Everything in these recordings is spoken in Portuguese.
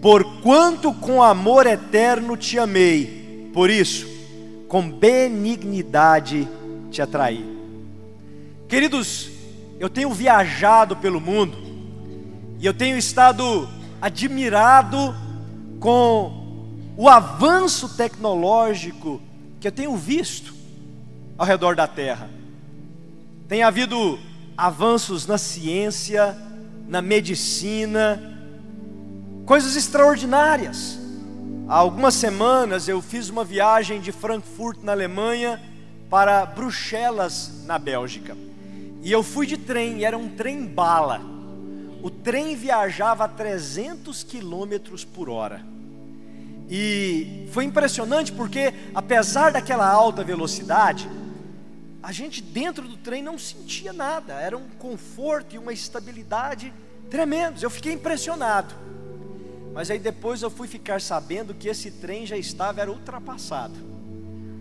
Porquanto com amor eterno te amei, por isso, com benignidade te atraí. Queridos, eu tenho viajado pelo mundo e eu tenho estado admirado com o avanço tecnológico que eu tenho visto ao redor da terra. Tem havido avanços na ciência, na medicina, coisas extraordinárias. Há algumas semanas eu fiz uma viagem de Frankfurt, na Alemanha, para Bruxelas, na Bélgica. E eu fui de trem, e era um trem bala. O trem viajava a 300 quilômetros por hora. E foi impressionante porque, apesar daquela alta velocidade, a gente dentro do trem não sentia nada, era um conforto e uma estabilidade tremendos. Eu fiquei impressionado. Mas aí depois eu fui ficar sabendo que esse trem já estava era ultrapassado.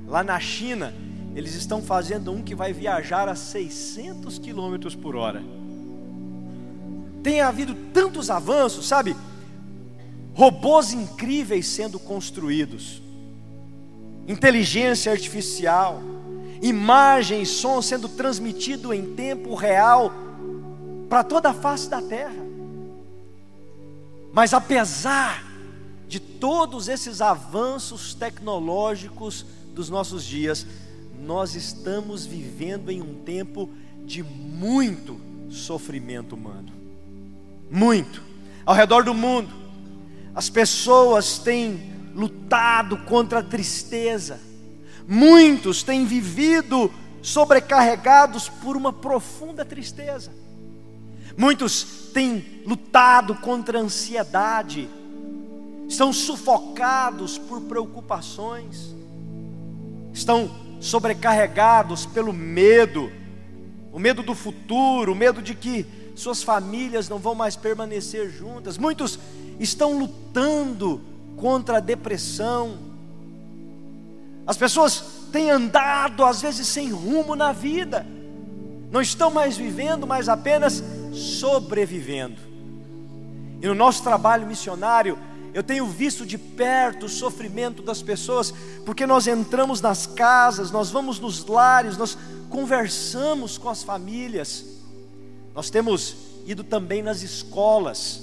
Lá na China, eles estão fazendo um que vai viajar a 600 quilômetros por hora. Tem havido tantos avanços, sabe? Robôs incríveis sendo construídos, inteligência artificial, imagem e som sendo transmitido em tempo real para toda a face da terra. Mas apesar de todos esses avanços tecnológicos dos nossos dias, nós estamos vivendo em um tempo de muito sofrimento humano. Muito. Ao redor do mundo, as pessoas têm lutado contra a tristeza, muitos têm vivido sobrecarregados por uma profunda tristeza. Muitos têm lutado contra a ansiedade, estão sufocados por preocupações, estão sobrecarregados pelo medo, o medo do futuro, o medo de que suas famílias não vão mais permanecer juntas. Muitos estão lutando contra a depressão. As pessoas têm andado às vezes sem rumo na vida. Não estão mais vivendo, mas apenas sobrevivendo. E no nosso trabalho missionário, eu tenho visto de perto o sofrimento das pessoas, porque nós entramos nas casas, nós vamos nos lares, nós conversamos com as famílias, nós temos ido também nas escolas,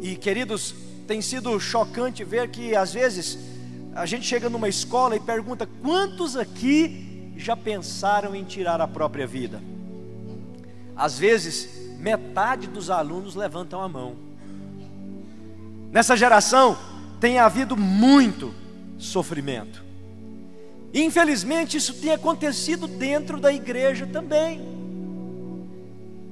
e queridos, tem sido chocante ver que às vezes a gente chega numa escola e pergunta: quantos aqui já pensaram em tirar a própria vida? Às vezes, metade dos alunos levantam a mão. Nessa geração tem havido muito sofrimento. Infelizmente, isso tem acontecido dentro da igreja também.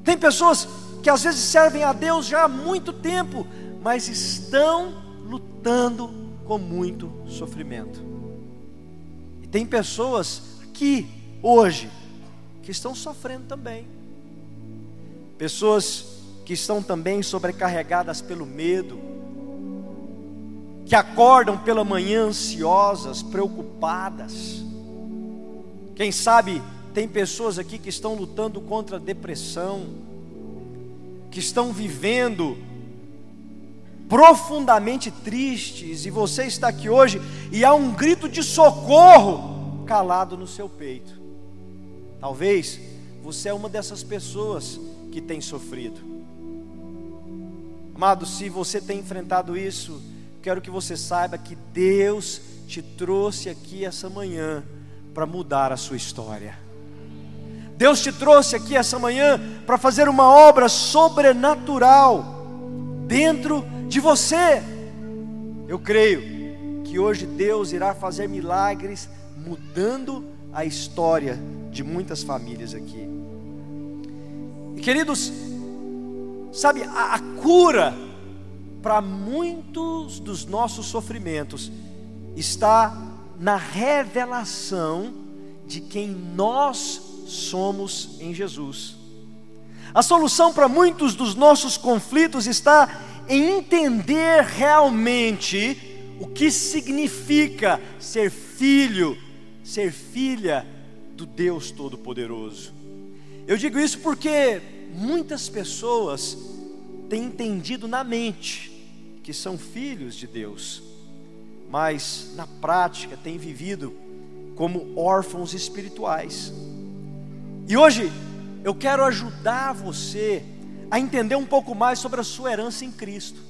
Tem pessoas que às vezes servem a Deus já há muito tempo, mas estão lutando com muito sofrimento. E tem pessoas aqui hoje que estão sofrendo também. Pessoas que estão também sobrecarregadas pelo medo, que acordam pela manhã ansiosas, preocupadas. Quem sabe tem pessoas aqui que estão lutando contra a depressão, que estão vivendo profundamente tristes, e você está aqui hoje e há um grito de socorro calado no seu peito. Talvez você é uma dessas pessoas que tem sofrido. Amado, se você tem enfrentado isso, quero que você saiba que Deus te trouxe aqui essa manhã para mudar a sua história. Deus te trouxe aqui essa manhã para fazer uma obra sobrenatural dentro de você. Eu creio que hoje Deus irá fazer milagres mudando a história de muitas famílias aqui. Queridos, sabe, a, a cura para muitos dos nossos sofrimentos está na revelação de quem nós somos em Jesus. A solução para muitos dos nossos conflitos está em entender realmente o que significa ser filho, ser filha do Deus Todo-Poderoso. Eu digo isso porque muitas pessoas têm entendido na mente que são filhos de Deus, mas na prática têm vivido como órfãos espirituais. E hoje eu quero ajudar você a entender um pouco mais sobre a sua herança em Cristo,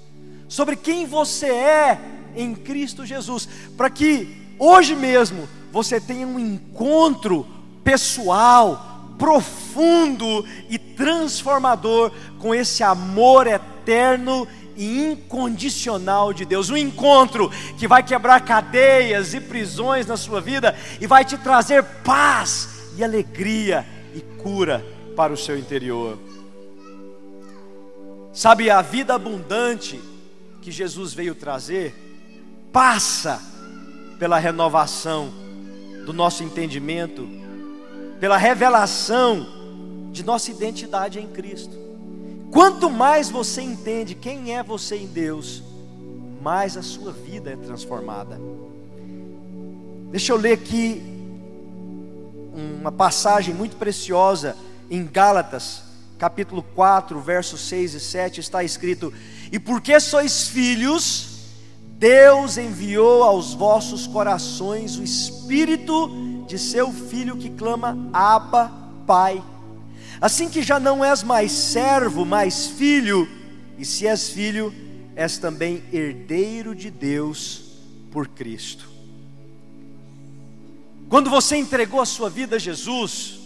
sobre quem você é em Cristo Jesus, para que hoje mesmo você tenha um encontro pessoal, profundo e transformador com esse amor eterno e incondicional de Deus, um encontro que vai quebrar cadeias e prisões na sua vida e vai te trazer paz e alegria e cura para o seu interior. Sabe, a vida abundante que Jesus veio trazer passa pela renovação do nosso entendimento, pela revelação de nossa identidade em Cristo. Quanto mais você entende quem é você em Deus, mais a sua vida é transformada. Deixa eu ler aqui uma passagem muito preciosa em Gálatas, capítulo 4, versos 6 e 7, está escrito: E porque sois filhos, Deus enviou aos vossos corações o espírito de seu filho que clama: Abba, Pai. Assim que já não és mais servo, mas filho, e se és filho, és também herdeiro de Deus por Cristo. Quando você entregou a sua vida a Jesus,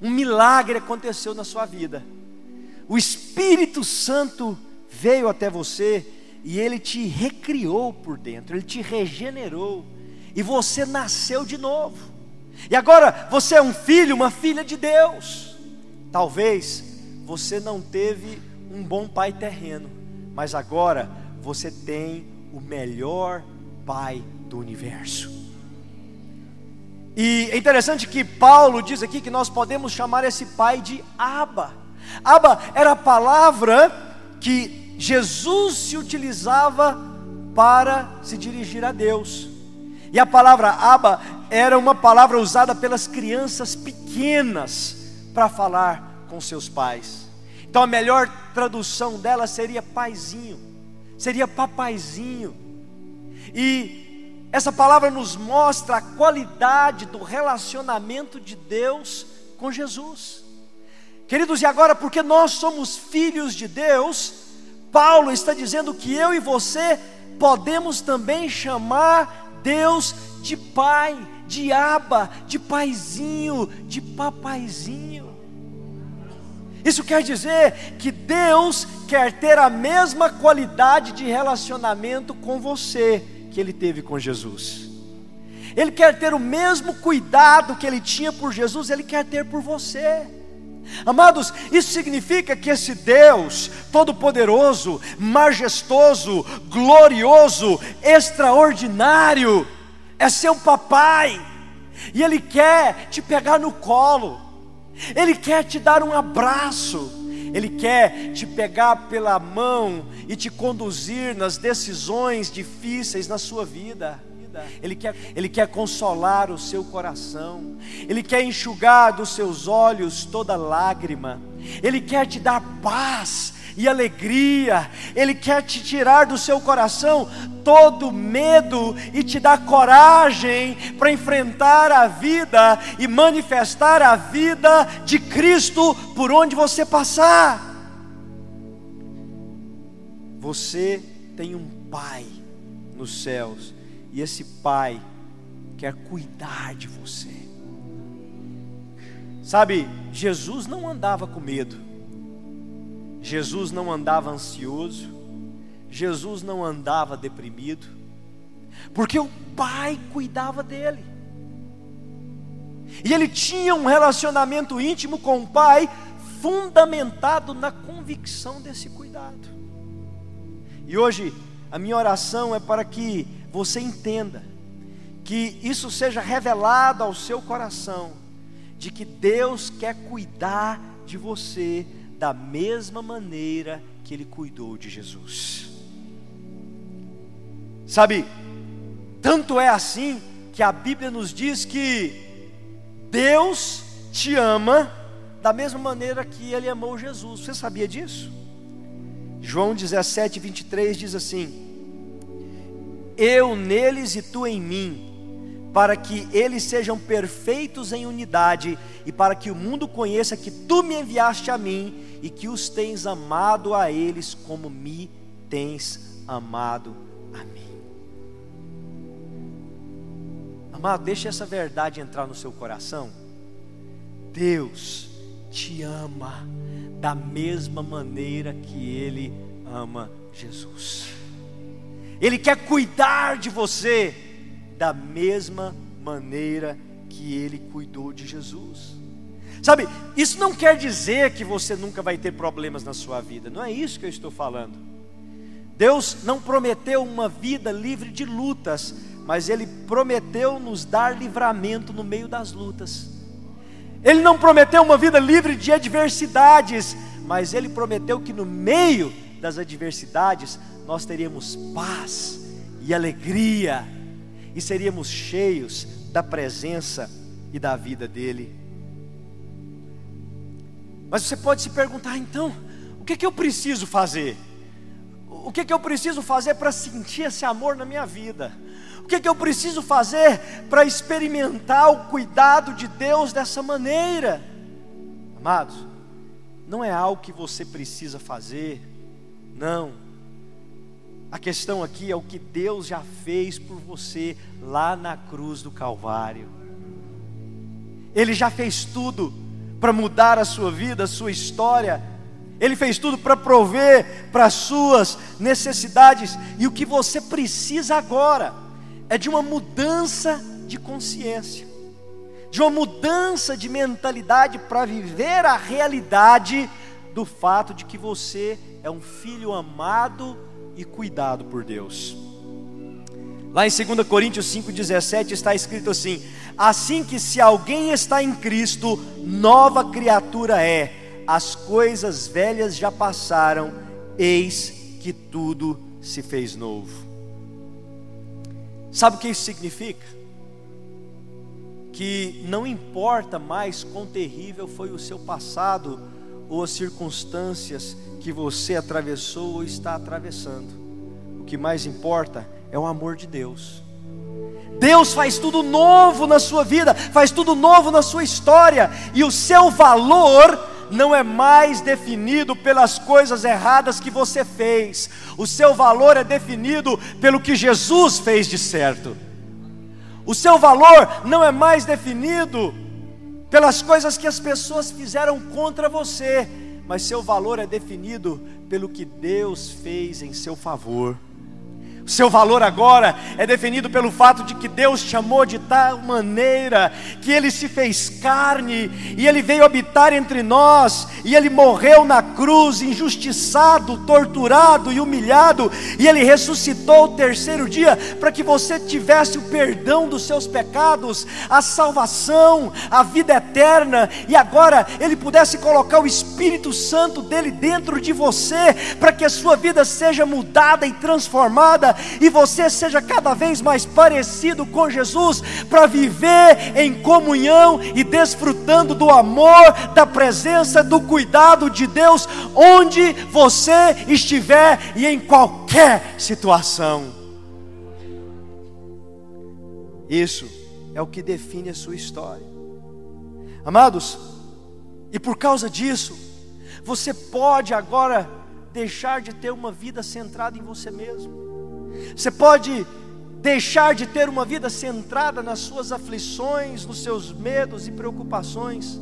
um milagre aconteceu na sua vida. O Espírito Santo veio até você e ele te recriou por dentro, ele te regenerou, e você nasceu de novo. E agora você é um filho, uma filha de Deus. Talvez você não teve um bom pai terreno, mas agora você tem o melhor pai do universo. E é interessante que Paulo diz aqui que nós podemos chamar esse pai de Abba. Abba era a palavra que Jesus se utilizava para se dirigir a Deus. E a palavra Abba era uma palavra usada pelas crianças pequenas para falar com seus pais. Então a melhor tradução dela seria paizinho, seria papaizinho. E essa palavra nos mostra a qualidade do relacionamento de Deus com Jesus. Queridos, e agora, porque nós somos filhos de Deus, Paulo está dizendo que eu e você podemos também chamar Deus de Pai, de Aba, de Paizinho, de Papaizinho. Isso quer dizer que Deus quer ter a mesma qualidade de relacionamento com você que ele teve com Jesus. Ele quer ter o mesmo cuidado que ele tinha por Jesus, ele quer ter por você. Amados, isso significa que esse Deus todo-poderoso, majestoso, glorioso, extraordinário, é seu papai, e ele quer te pegar no colo, ele quer te dar um abraço, ele quer te pegar pela mão e te conduzir nas decisões difíceis na sua vida. Ele quer, ele quer consolar o seu coração, Ele quer enxugar dos seus olhos toda lágrima, Ele quer te dar paz e alegria, Ele quer te tirar do seu coração todo medo e te dar coragem para enfrentar a vida e manifestar a vida de Cristo por onde você passar. Você tem um Pai nos céus, e esse Pai quer cuidar de você. Sabe, Jesus não andava com medo, Jesus não andava ansioso, Jesus não andava deprimido, porque o Pai cuidava dele. E ele tinha um relacionamento íntimo com o Pai, fundamentado na convicção desse cuidado. E hoje, a minha oração é para que você entenda, que isso seja revelado ao seu coração, de que Deus quer cuidar de você da mesma maneira que Ele cuidou de Jesus. Sabe, tanto é assim que a Bíblia nos diz que Deus te ama da mesma maneira que Ele amou Jesus. Você sabia disso? João 17, 23 diz assim: eu neles e tu em mim, para que eles sejam perfeitos em unidade e para que o mundo conheça que tu me enviaste a mim e que os tens amado a eles como me tens amado a mim. Amado, deixa essa verdade entrar no seu coração. Deus te ama da mesma maneira que Ele ama Jesus. Ele quer cuidar de você da mesma maneira que Ele cuidou de Jesus. Sabe, isso não quer dizer que você nunca vai ter problemas na sua vida, não é isso que eu estou falando. Deus não prometeu uma vida livre de lutas, mas Ele prometeu nos dar livramento no meio das lutas. Ele não prometeu uma vida livre de adversidades, mas Ele prometeu que no meio das adversidades nós teríamos paz e alegria e seríamos cheios da presença e da vida dEle. Mas você pode se perguntar, então, o que, é que eu preciso fazer? O que, é que eu preciso fazer para sentir esse amor na minha vida? O que, que eu preciso fazer para experimentar o cuidado de Deus dessa maneira? Amados, não é algo que você precisa fazer, não. A questão aqui é o que Deus já fez por você lá na cruz do Calvário. Ele já fez tudo para mudar a sua vida, a sua história. Ele fez tudo para prover para as suas necessidades. E o que você precisa agora é de uma mudança de consciência, de uma mudança de mentalidade para viver a realidade do fato de que você é um filho amado e cuidado por Deus. Lá em 2 Coríntios 5,17 está escrito assim: Assim que se alguém está em Cristo, nova criatura é, as coisas velhas já passaram, eis que tudo se fez novo. Sabe o que isso significa? Que não importa mais quão terrível foi o seu passado ou as circunstâncias que você atravessou ou está atravessando. O que mais importa é o amor de Deus. Deus faz tudo novo na sua vida, faz tudo novo na sua história, e o seu valor não é mais definido pelas coisas erradas que você fez, o seu valor é definido pelo que Jesus fez de certo. O seu valor não é mais definido pelas coisas que as pessoas fizeram contra você, mas seu valor é definido pelo que Deus fez em seu favor. Seu valor agora é definido pelo fato de que Deus te amou de tal maneira que Ele se fez carne e Ele veio habitar entre nós e Ele morreu na cruz, injustiçado, torturado e humilhado, e Ele ressuscitou o terceiro dia para que você tivesse o perdão dos seus pecados, a salvação, a vida eterna, e agora Ele pudesse colocar o Espírito Santo dele dentro de você para que a sua vida seja mudada e transformada e você seja cada vez mais parecido com Jesus, para viver em comunhão e desfrutando do amor, da presença, do cuidado de Deus, onde você estiver e em qualquer situação. Isso é o que define a sua história. Amados, e por causa disso, você pode agora deixar de ter uma vida centrada em você mesmo. Você pode deixar de ter uma vida centrada nas suas aflições, nos seus medos e preocupações.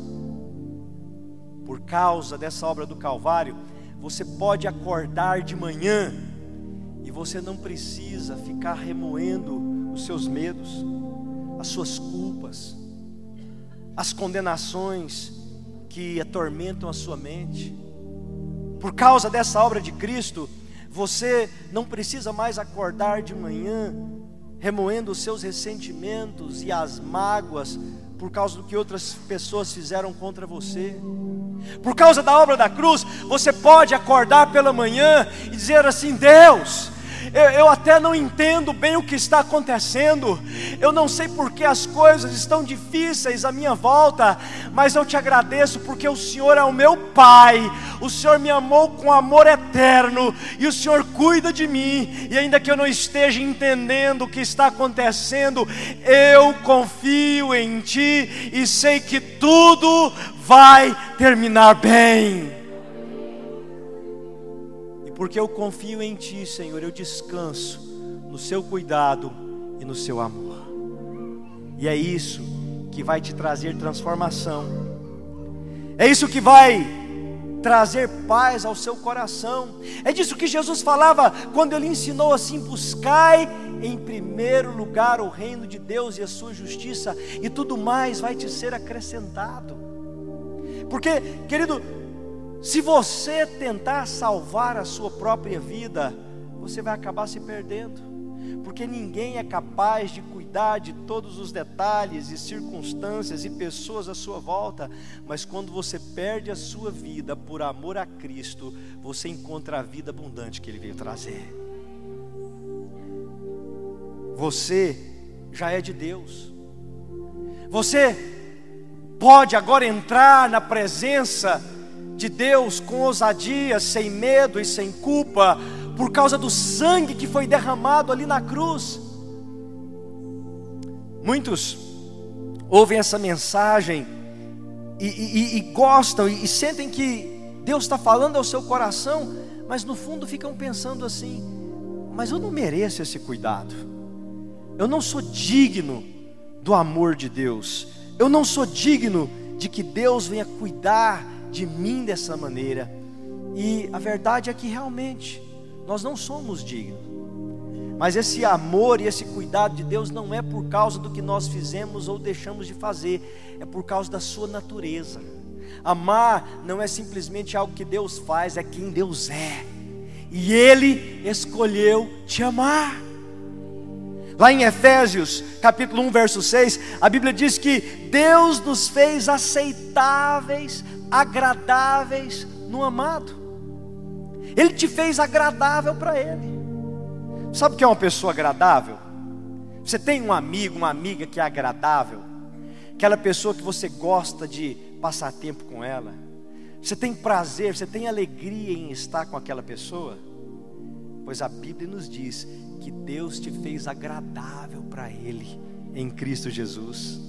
Por causa dessa obra do Calvário, você pode acordar de manhã e você não precisa ficar remoendo os seus medos, as suas culpas, as condenações que atormentam a sua mente. Por causa dessa obra de Cristo, você não precisa mais acordar de manhã remoendo os seus ressentimentos e as mágoas por causa do que outras pessoas fizeram contra você. Por causa da obra da cruz, você pode acordar pela manhã e dizer assim: Deus, eu, eu até não entendo bem o que está acontecendo, eu não sei porque as coisas estão difíceis à minha volta, mas eu te agradeço porque o Senhor é o meu Pai, o Senhor me amou com amor eterno e o Senhor cuida de mim, e ainda que eu não esteja entendendo o que está acontecendo, eu confio em Ti e sei que tudo vai terminar bem. Porque eu confio em Ti, Senhor, eu descanso no Seu cuidado e no Seu amor. E é isso que vai te trazer transformação. É isso que vai trazer paz ao seu coração. É disso que Jesus falava quando ele ensinou assim: buscai em primeiro lugar o reino de Deus e a sua justiça, e tudo mais vai te ser acrescentado. Porque, querido, se você tentar salvar a sua própria vida, você vai acabar se perdendo, porque ninguém é capaz de cuidar de todos os detalhes e circunstâncias e pessoas à sua volta, mas quando você perde a sua vida por amor a Cristo, você encontra a vida abundante que Ele veio trazer. Você já é de Deus, você pode agora entrar na presença de Deus com ousadia, sem medo e sem culpa, por causa do sangue que foi derramado ali na cruz. Muitos ouvem essa mensagem e, e, e gostam e, e sentem que Deus está falando ao seu coração, mas no fundo ficam pensando assim: mas eu não mereço esse cuidado, eu não sou digno do amor de Deus, eu não sou digno de que Deus venha cuidar de mim dessa maneira. E a verdade é que realmente nós não somos dignos. Mas esse amor e esse cuidado de Deus não é por causa do que nós fizemos ou deixamos de fazer, é por causa da sua natureza. Amar não é simplesmente algo que Deus faz, é quem Deus é. E Ele escolheu te amar. Lá em Efésios, capítulo 1, verso 6, a Bíblia diz que Deus nos fez aceitáveis, agradáveis no amado. Ele te fez agradável para Ele. Sabe o que é uma pessoa agradável? Você tem um amigo, uma amiga que é agradável, aquela pessoa que você gosta de passar tempo com ela. Você tem prazer, você tem alegria em estar com aquela pessoa? Pois a Bíblia nos diz que Deus te fez agradável para Ele em Cristo Jesus.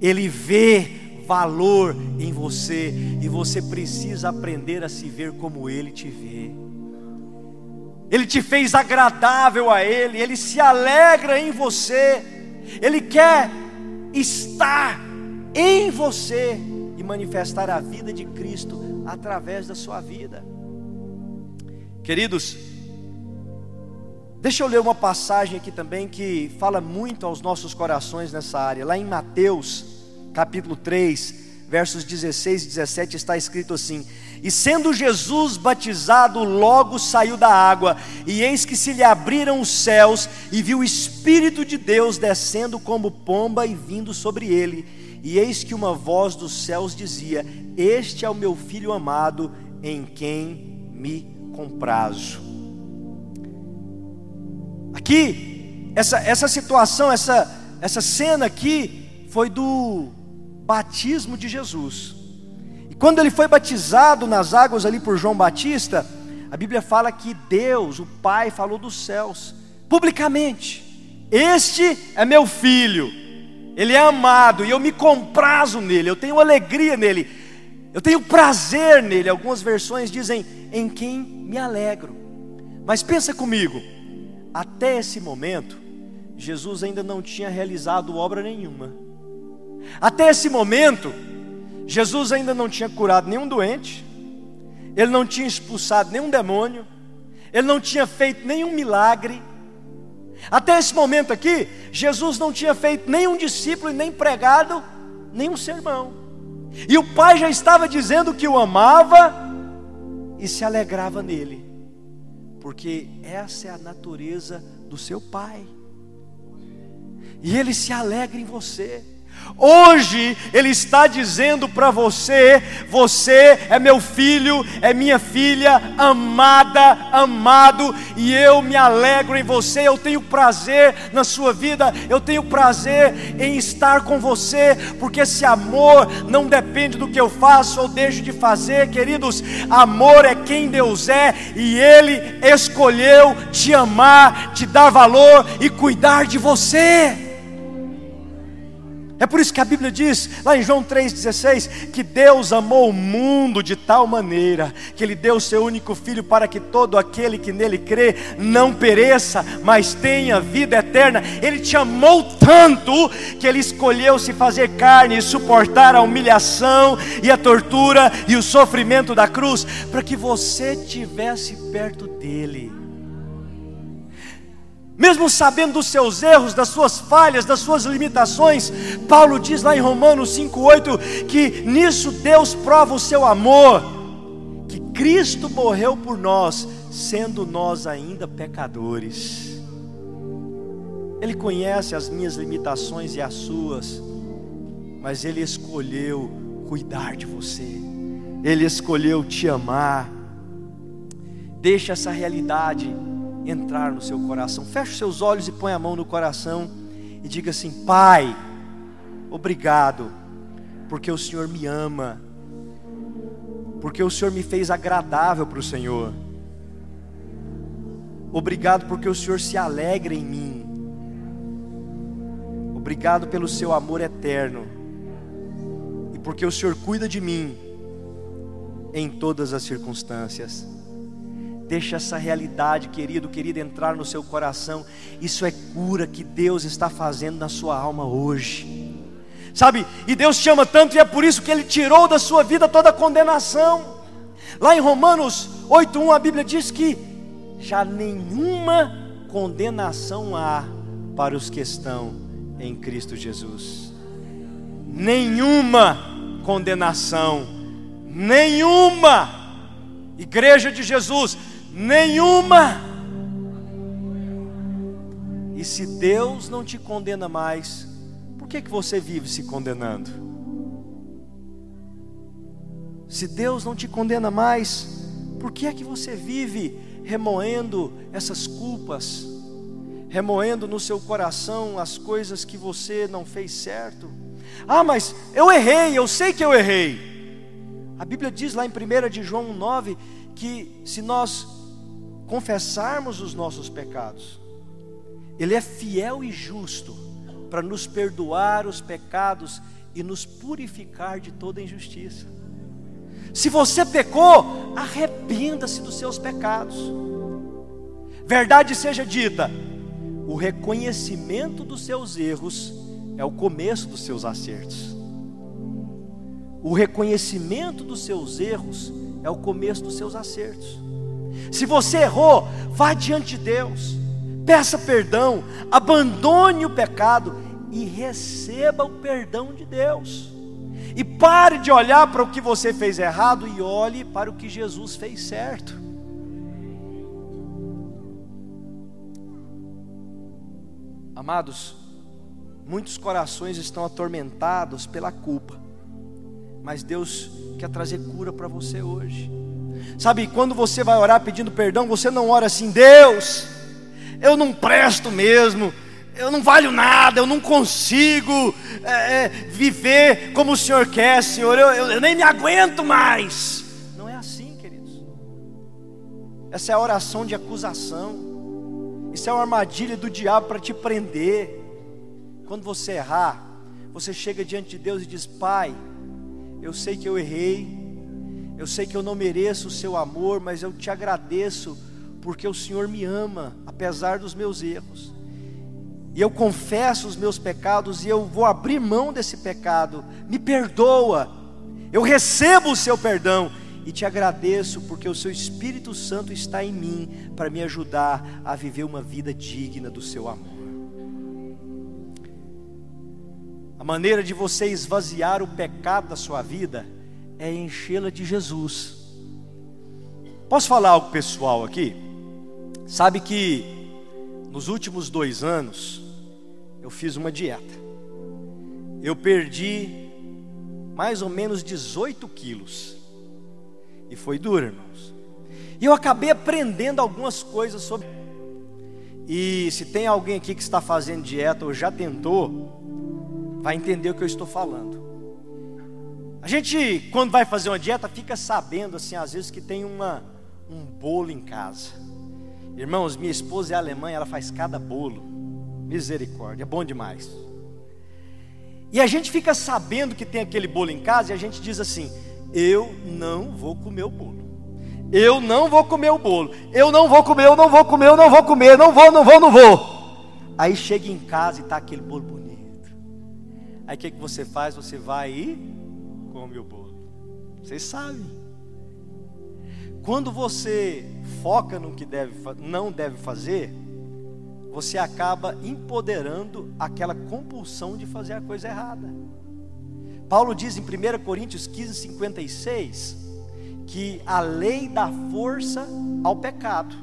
Ele vê valor em você e você precisa aprender a se ver como Ele te vê. Ele te fez agradável a Ele, Ele se alegra em você, Ele quer estar em você e manifestar a vida de Cristo através da sua vida. Queridos, Deixa eu ler uma passagem aqui também que fala muito aos nossos corações nessa área. Lá em Mateus, capítulo 3, versos 16 e 17, está escrito assim: E sendo Jesus batizado, logo saiu da água, e eis que se lhe abriram os céus, e viu o Espírito de Deus descendo como pomba e vindo sobre ele. E eis que uma voz dos céus dizia: Este é o meu filho amado, em quem me comprazo. Aqui, essa, essa situação, essa, essa cena aqui, foi do batismo de Jesus. E quando ele foi batizado nas águas ali por João Batista, a Bíblia fala que Deus, o Pai, falou dos céus, publicamente: Este é meu filho, ele é amado, e eu me comprazo nele, eu tenho alegria nele, eu tenho prazer nele. Algumas versões dizem: Em quem me alegro. Mas pensa comigo, até esse momento, Jesus ainda não tinha realizado obra nenhuma. Até esse momento, Jesus ainda não tinha curado nenhum doente, ele não tinha expulsado nenhum demônio, ele não tinha feito nenhum milagre. Até esse momento aqui, Jesus não tinha feito nenhum discípulo e nem pregado nenhum sermão. E o Pai já estava dizendo que o amava e se alegrava nele porque essa é a natureza do seu Pai. E Ele se alegra em você. Hoje Ele está dizendo para você: você é meu filho, é minha filha, amada, amado, e eu me alegro em você. Eu tenho prazer na sua vida, eu tenho prazer em estar com você, porque esse amor não depende do que eu faço ou deixo de fazer, queridos. Amor é quem Deus é, e Ele escolheu te amar, te dar valor e cuidar de você. É por isso que a Bíblia diz, lá em João 3,16, que Deus amou o mundo de tal maneira, que Ele deu o seu único filho para que todo aquele que nele crê não pereça, mas tenha vida eterna. Ele te amou tanto, que Ele escolheu se fazer carne e suportar a humilhação e a tortura e o sofrimento da cruz, para que você estivesse perto dEle mesmo sabendo dos seus erros, das suas falhas, das suas limitações, Paulo diz lá em Romanos 5,8 que nisso Deus prova o seu amor, que Cristo morreu por nós, sendo nós ainda pecadores. Ele conhece as minhas limitações e as suas, mas Ele escolheu cuidar de você, Ele escolheu te amar. Deixa essa realidade entrar no seu coração. Feche seus olhos e põe a mão no coração e diga assim: Pai, obrigado, porque o Senhor me ama, porque o Senhor me fez agradável para o Senhor. Obrigado porque o Senhor se alegra em mim. Obrigado pelo seu amor eterno. E porque o Senhor cuida de mim em todas as circunstâncias. Deixa essa realidade, querido, querida, entrar no seu coração. Isso é cura que Deus está fazendo na sua alma hoje. Sabe? E Deus te ama tanto e é por isso que Ele tirou da sua vida toda a condenação. Lá em Romanos 8:1 a Bíblia diz que já nenhuma condenação há para os que estão em Cristo Jesus. Nenhuma condenação, nenhuma. Igreja de Jesus, nenhuma. E se Deus não te condena mais, por que, que você vive se condenando? Se Deus não te condena mais, por que é que você vive remoendo essas culpas, remoendo no seu coração as coisas que você não fez certo? Ah, mas eu errei, eu sei que eu errei. A Bíblia diz lá em 1 de João 9 que se nós confessarmos os nossos pecados, Ele é fiel e justo para nos perdoar os pecados e nos purificar de toda injustiça. Se você pecou, arrependa-se dos seus pecados. Verdade seja dita, o reconhecimento dos seus erros é o começo dos seus acertos. O reconhecimento dos seus erros é o começo dos seus acertos. Se você errou, vá diante de Deus, peça perdão, abandone o pecado e receba o perdão de Deus. E pare de olhar para o que você fez errado e olhe para o que Jesus fez certo. Amados, muitos corações estão atormentados pela culpa, mas Deus quer trazer cura para você hoje. Sabe, quando você vai orar pedindo perdão, você não ora assim, Deus, eu não presto mesmo, eu não valho nada, eu não consigo é, é, viver como o Senhor quer, Senhor, eu, eu, eu nem me aguento mais. Não é assim, queridos. Essa é a oração de acusação, isso é uma armadilha do diabo para te prender. Quando você errar, você chega diante de Deus e diz: Pai, eu sei que eu errei, eu sei que eu não mereço o seu amor, mas eu te agradeço porque o Senhor me ama, apesar dos meus erros. E eu confesso os meus pecados e eu vou abrir mão desse pecado. Me perdoa. Eu recebo o seu perdão e te agradeço porque o seu Espírito Santo está em mim para me ajudar a viver uma vida digna do seu amor. A maneira de você esvaziar o pecado da sua vida é enchê-la de Jesus. Posso falar algo pessoal aqui? Sabe que nos últimos dois anos eu fiz uma dieta. eu perdi mais ou menos 18 quilos. E foi duro, irmãos. E eu acabei aprendendo algumas coisas sobre. E se tem alguém aqui que está fazendo dieta ou já tentou, vai entender o que eu estou falando. A gente, quando vai fazer uma dieta, fica sabendo, assim, às vezes que tem uma, um bolo em casa. Irmãos, minha esposa é alemã, ela faz cada bolo. Misericórdia, é bom demais. E a gente fica sabendo que tem aquele bolo em casa e a gente diz assim: eu não vou comer o bolo. Eu não vou comer o bolo. Eu não vou comer, eu não vou comer, eu não vou comer, não vou, não vou, não vou. Aí chega em casa e está aquele bolo bonito. Aí o que, que você faz? Você vai e come o bolo. Vocês sabem. Quando você foca no que deve, não deve fazer, você acaba empoderando aquela compulsão de fazer a coisa errada. Paulo diz em 1 Coríntios 15, 56, que a lei dá força ao pecado.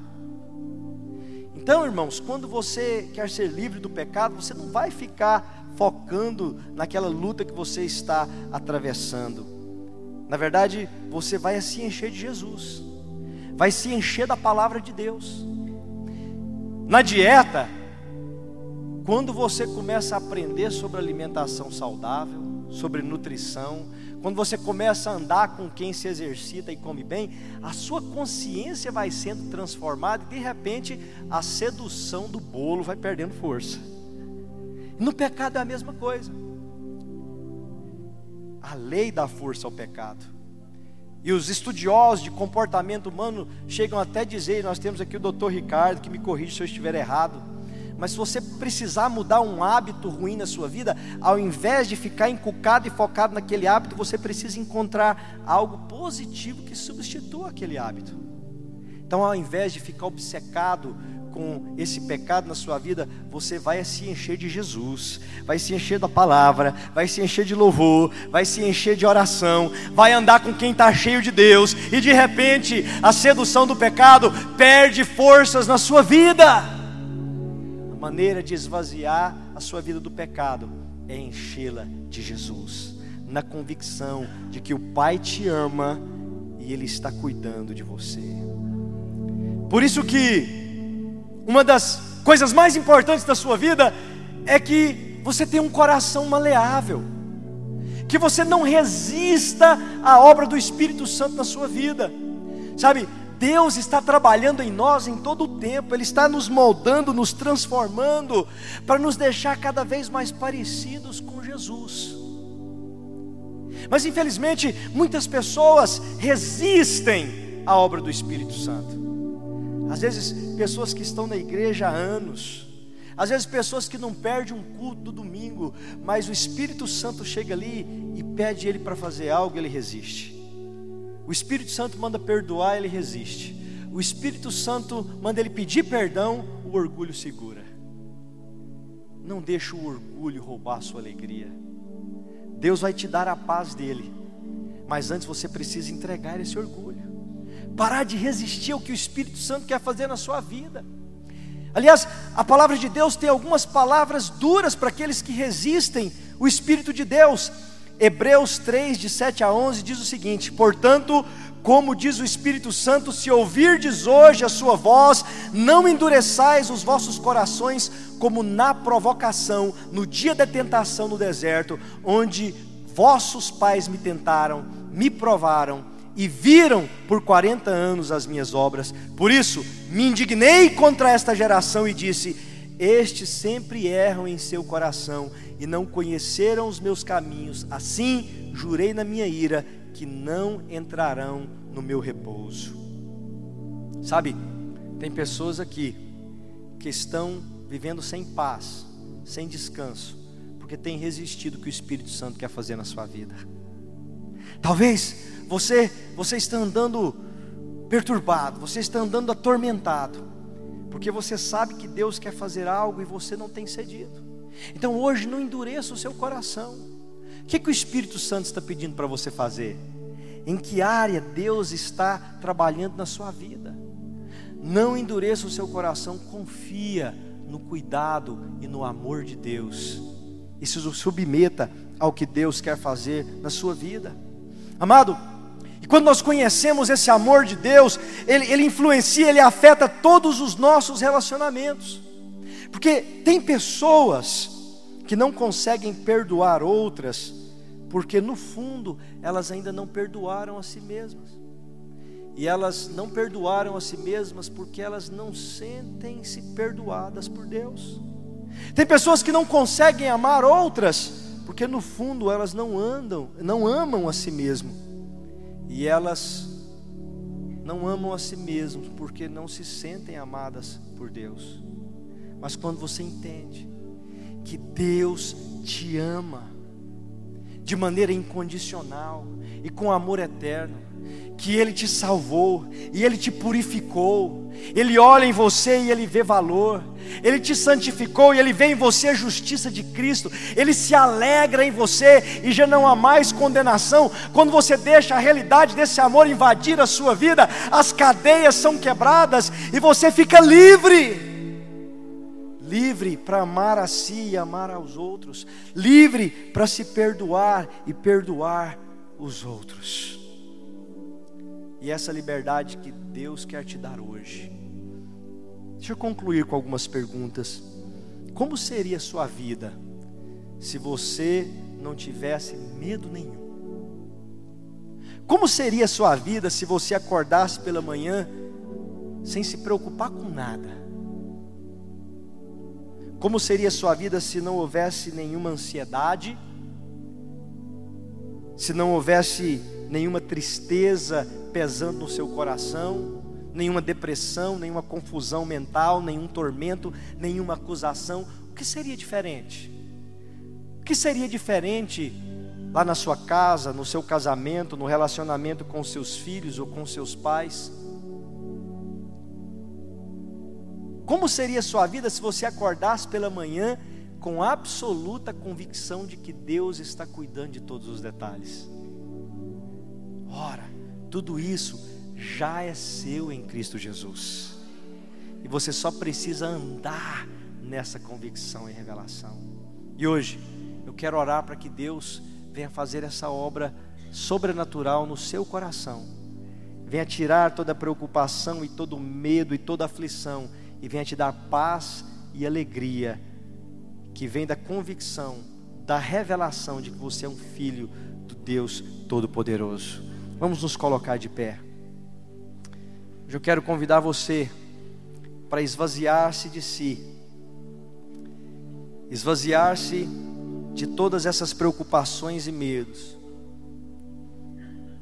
Então, irmãos, quando você quer ser livre do pecado, você não vai ficar focando naquela luta que você está atravessando. Na verdade, você vai se encher de Jesus, vai se encher da palavra de Deus. Na dieta, quando você começa a aprender sobre alimentação saudável, sobre nutrição, quando você começa a andar com quem se exercita e come bem, a sua consciência vai sendo transformada e de repente a sedução do bolo vai perdendo força. No pecado é a mesma coisa. A lei dá força ao pecado. E os estudiosos de comportamento humano chegam até a dizer, nós temos aqui o doutor Ricardo, que me corrige se eu estiver errado, mas se você precisar mudar um hábito ruim na sua vida, ao invés de ficar encucado e focado naquele hábito, você precisa encontrar algo positivo que substitua aquele hábito. Então, ao invés de ficar obcecado com esse pecado na sua vida, você vai se encher de Jesus, vai se encher da palavra, vai se encher de louvor, vai se encher de oração, vai andar com quem está cheio de Deus, e de repente a sedução do pecado perde forças na sua vida. A maneira de esvaziar a sua vida do pecado é enchê-la de Jesus, na convicção de que o Pai te ama e Ele está cuidando de você. Por isso que uma das coisas mais importantes da sua vida é que você tem um coração maleável, que você não resista à obra do Espírito Santo na sua vida, sabe? Deus está trabalhando em nós em todo o tempo, Ele está nos moldando, nos transformando, para nos deixar cada vez mais parecidos com Jesus. Mas infelizmente, muitas pessoas resistem à obra do Espírito Santo. Às vezes, pessoas que estão na igreja há anos, às vezes, pessoas que não perdem um culto do domingo, mas o Espírito Santo chega ali e pede ele para fazer algo, ele resiste. O Espírito Santo manda perdoar, ele resiste. O Espírito Santo manda ele pedir perdão, o orgulho segura. Não deixe o orgulho roubar a sua alegria. Deus vai te dar a paz dele, mas antes você precisa entregar esse orgulho parar de resistir ao que o Espírito Santo quer fazer na sua vida. Aliás, a palavra de Deus tem algumas palavras duras para aqueles que resistem o Espírito de Deus. Hebreus 3, de 7 a 11, diz o seguinte: Portanto, como diz o Espírito Santo, se ouvirdes hoje a sua voz, não endureçais os vossos corações, como na provocação, no dia da tentação no deserto, onde vossos pais me tentaram, me provaram e viram por 40 anos as minhas obras. Por isso, me indignei contra esta geração e disse: Estes sempre erram em seu coração e não conheceram os meus caminhos. Assim, jurei na minha ira que não entrarão no meu repouso. Sabe, tem pessoas aqui que estão vivendo sem paz, sem descanso, porque têm resistido o que o Espírito Santo quer fazer na sua vida. Talvez você, você está andando perturbado, você está andando atormentado, porque você sabe que Deus quer fazer algo e você não tem cedido. Então hoje não endureça o seu coração. O que, que o Espírito Santo está pedindo para você fazer? Em que área Deus está trabalhando na sua vida? Não endureça o seu coração, confia no cuidado e no amor de Deus. e se submeta ao que Deus quer fazer na sua vida. Amado, quando nós conhecemos esse amor de Deus, ele, ele influencia, ele afeta todos os nossos relacionamentos. Porque tem pessoas que não conseguem perdoar outras, porque no fundo elas ainda não perdoaram a si mesmas. E elas não perdoaram a si mesmas porque elas não sentem-se perdoadas por Deus. Tem pessoas que não conseguem amar outras porque no fundo elas não andam, não amam a si mesmo. E elas não amam a si mesmas porque não se sentem amadas por Deus. Mas quando você entende que Deus te ama de maneira incondicional e com amor eterno, que Ele te salvou e Ele te purificou, Ele olha em você e Ele vê valor, Ele te santificou e Ele vê em você a justiça de Cristo, Ele se alegra em você e já não há mais condenação. Quando você deixa a realidade desse amor invadir a sua vida, as cadeias são quebradas e você fica livre. Livre para amar a si e amar aos outros, livre para se perdoar e perdoar os outros. E essa liberdade que Deus quer te dar hoje. Deixa eu concluir com algumas perguntas. Como seria a sua vida se você não tivesse medo nenhum? Como seria a sua vida se você acordasse pela manhã sem se preocupar com nada? Como seria a sua vida se não houvesse nenhuma ansiedade? Se não houvesse nenhuma tristeza pesando no seu coração, nenhuma depressão, nenhuma confusão mental, nenhum tormento, nenhuma acusação, o que seria diferente? O que seria diferente lá na sua casa, no seu casamento, no relacionamento com seus filhos ou com seus pais? Como seria a sua vida se você acordasse pela manhã com absoluta convicção de que Deus está cuidando de todos os detalhes? Ora, tudo isso já é seu em Cristo Jesus. E você só precisa andar nessa convicção e revelação. E hoje, eu quero orar para que Deus venha fazer essa obra sobrenatural no seu coração. Venha tirar toda a preocupação e todo medo e toda aflição e venha te dar paz e alegria que vem da convicção, da revelação de que você é um filho do Deus Todo-Poderoso. Vamos nos colocar de pé. Hoje eu quero convidar você para esvaziar-se de si, esvaziar-se de todas essas preocupações e medos.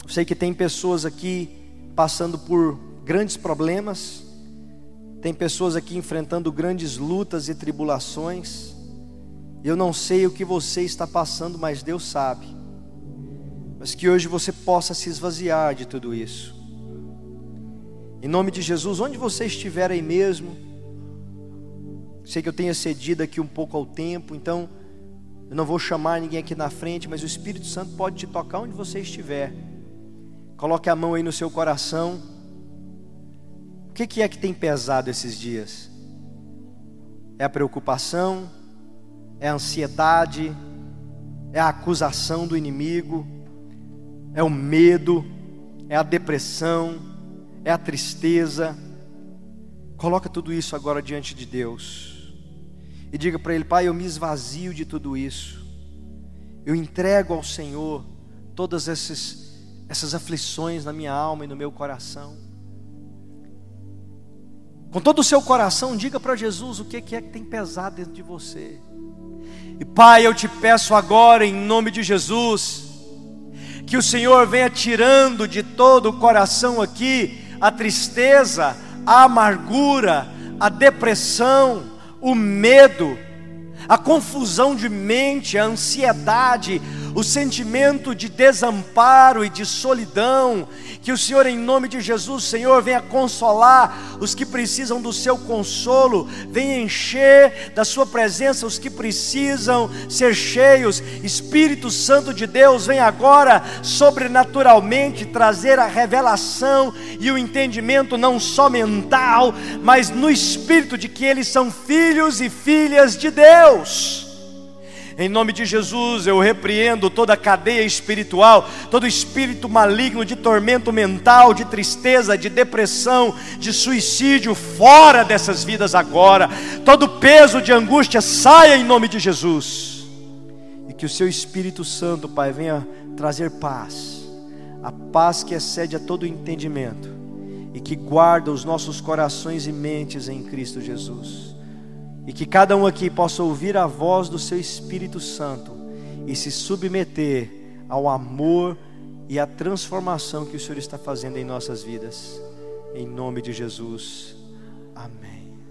Eu sei que tem pessoas aqui passando por grandes problemas, tem pessoas aqui enfrentando grandes lutas e tribulações. Eu não sei o que você está passando, mas Deus sabe mas que hoje você possa se esvaziar de tudo isso. Em nome de Jesus, onde você estiver aí mesmo, sei que eu tenha cedido aqui um pouco ao tempo, então eu não vou chamar ninguém aqui na frente, mas o Espírito Santo pode te tocar onde você estiver. Coloque a mão aí no seu coração. O que, é que tem pesado esses dias? É a preocupação? É a ansiedade? É a acusação do inimigo? É o medo, é a depressão, é a tristeza. Coloca tudo isso agora diante de Deus e diga para Ele: Pai, eu me esvazio de tudo isso, eu entrego ao Senhor todas essas, essas aflições na minha alma e no meu coração. Com todo o seu coração, diga para Jesus o que é que tem pesado dentro de você. E Pai, eu te peço agora, em nome de Jesus, que o Senhor venha tirando de todo o coração aqui a tristeza, a amargura, a depressão, o medo, a confusão de mente, a ansiedade, o sentimento de desamparo e de solidão, que o Senhor, em nome de Jesus, Senhor, venha consolar os que precisam do seu consolo, venha encher da sua presença os que precisam ser cheios. Espírito Santo de Deus, vem agora sobrenaturalmente trazer a revelação e o entendimento não só mental, mas no espírito de que eles são filhos e filhas de Deus Em nome de Jesus, eu repreendo toda cadeia espiritual, todo espírito maligno de tormento mental, de tristeza, de depressão, de suicídio, fora dessas vidas agora. Todo peso de angústia saia em nome de Jesus. E que o seu Espírito Santo, Pai, venha trazer paz, a paz que excede a todo entendimento e que guarda os nossos corações e mentes em Cristo Jesus. E que cada um aqui possa ouvir a voz do seu Espírito Santo e se submeter ao amor e à transformação que o Senhor está fazendo em nossas vidas. Em nome de Jesus. Amém.